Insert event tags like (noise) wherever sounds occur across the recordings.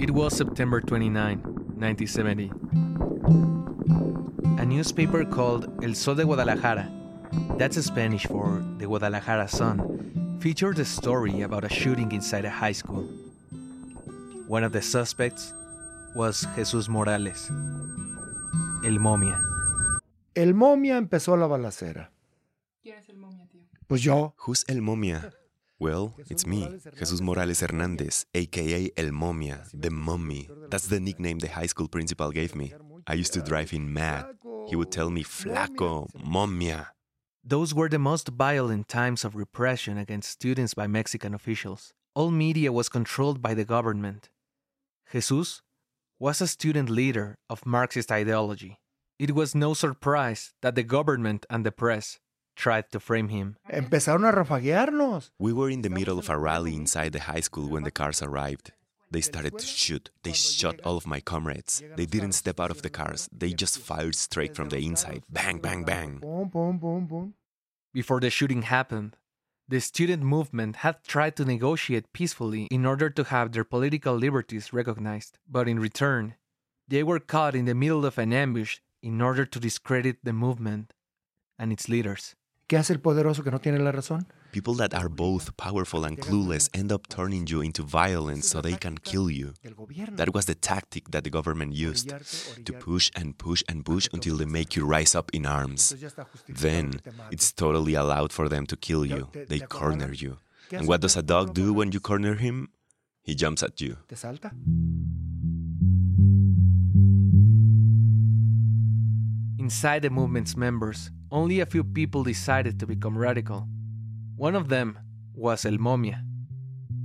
It was September 29, 1970. A newspaper called El Sol de Guadalajara, that's Spanish for the Guadalajara Sun, featured a story about a shooting inside a high school. One of the suspects was Jesus Morales, el momia. El momia empezó la balacera. ¿Quién es el momia, tío? Pues yo. Who's El Momia? Well, it's me, Jesus Morales Hernandez, aka El Momia, the mummy. That's the nickname the high school principal gave me. I used to drive him mad. He would tell me, Flaco, Momia. Those were the most violent times of repression against students by Mexican officials. All media was controlled by the government. Jesus was a student leader of Marxist ideology. It was no surprise that the government and the press tried to frame him. Empezaron a rafaguearnos. We were in the middle of a rally inside the high school when the cars arrived. They started to shoot. They shot all of my comrades. They didn't step out of the cars. They just fired straight from the inside. Bang, bang, bang. Before the shooting happened, the student movement had tried to negotiate peacefully in order to have their political liberties recognized, but in return, they were caught in the middle of an ambush in order to discredit the movement and its leaders. ¿Qué hace el poderoso que no tiene la razón? People that are both powerful and clueless end up turning you into violence so they can kill you. That was the tactic that the government used to push and push and push until they make you rise up in arms. Entonces ya está justificado Then que te maten. it's totally allowed for them to kill you. They corner you. And what does a dog do when you corner him? He jumps at you. Inside the movement's members, only a few people decided to become radical. One of them was El Momia.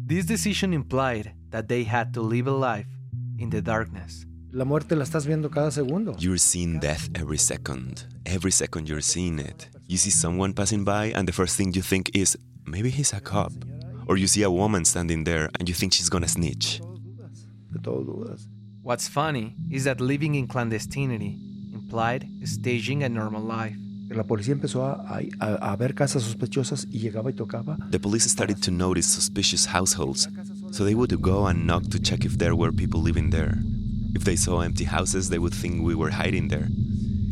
This decision implied that they had to live a life in the darkness. La muerte la estás viendo cada segundo. You're seeing death every second. Every second you're seeing it. You see someone passing by, and the first thing you think is, maybe he's a cop. Or you see a woman standing there, and you think she's gonna snitch. De todo dudas. What's funny is that living in clandestinity implied staging a normal life. La policía empezó a, a- a ver casas sospechosas y llegaba y tocaba. The police started to notice suspicious households, so they would go and knock to check if there were people living there. If they saw empty houses, they would think we were hiding there.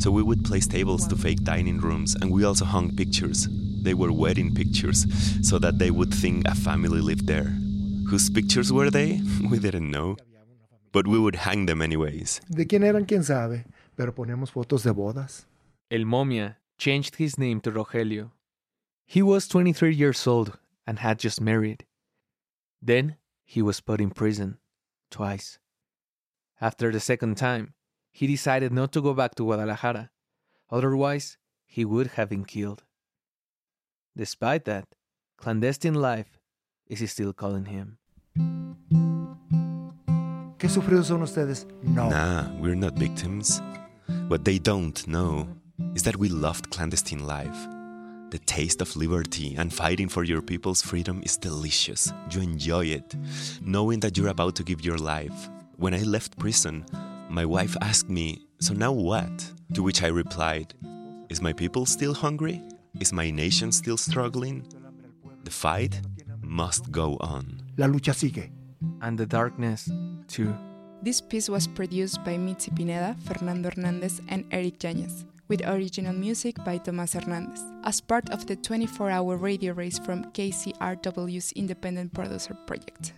So we would place tables to fake dining rooms, and we also hung pictures. They were wedding pictures, so that they would think a family lived there. Whose pictures were they? (laughs) We didn't know. But we would hang them anyways. ¿De quién eran? ¿Quién sabe? Pero poníamos fotos de bodas. El Momia changed his name to Rogelio. He was 23 years old and had just married. Then he was put in prison twice. After the second time, he decided not to go back to Guadalajara. Otherwise, he would have been killed. Despite that, clandestine life is still calling him. ¿Qué sufridos son ustedes? No. Nah, we're not victims. What they don't know is that we loved clandestine life. The taste of liberty and fighting for your people's freedom is delicious. You enjoy it, knowing that you're about to give your life. When I left prison, my wife asked me, So now what? To which I replied, Is my people still hungry? Is my nation still struggling? The fight must go on. La lucha sigue. And the darkness, too. This piece was produced by Mitzi Pineda, Fernando Hernandez, and Erick Yañez, with original music by Tomas Hernandez, as part of the 24 hour radio race from KCRW's Independent Producer Project.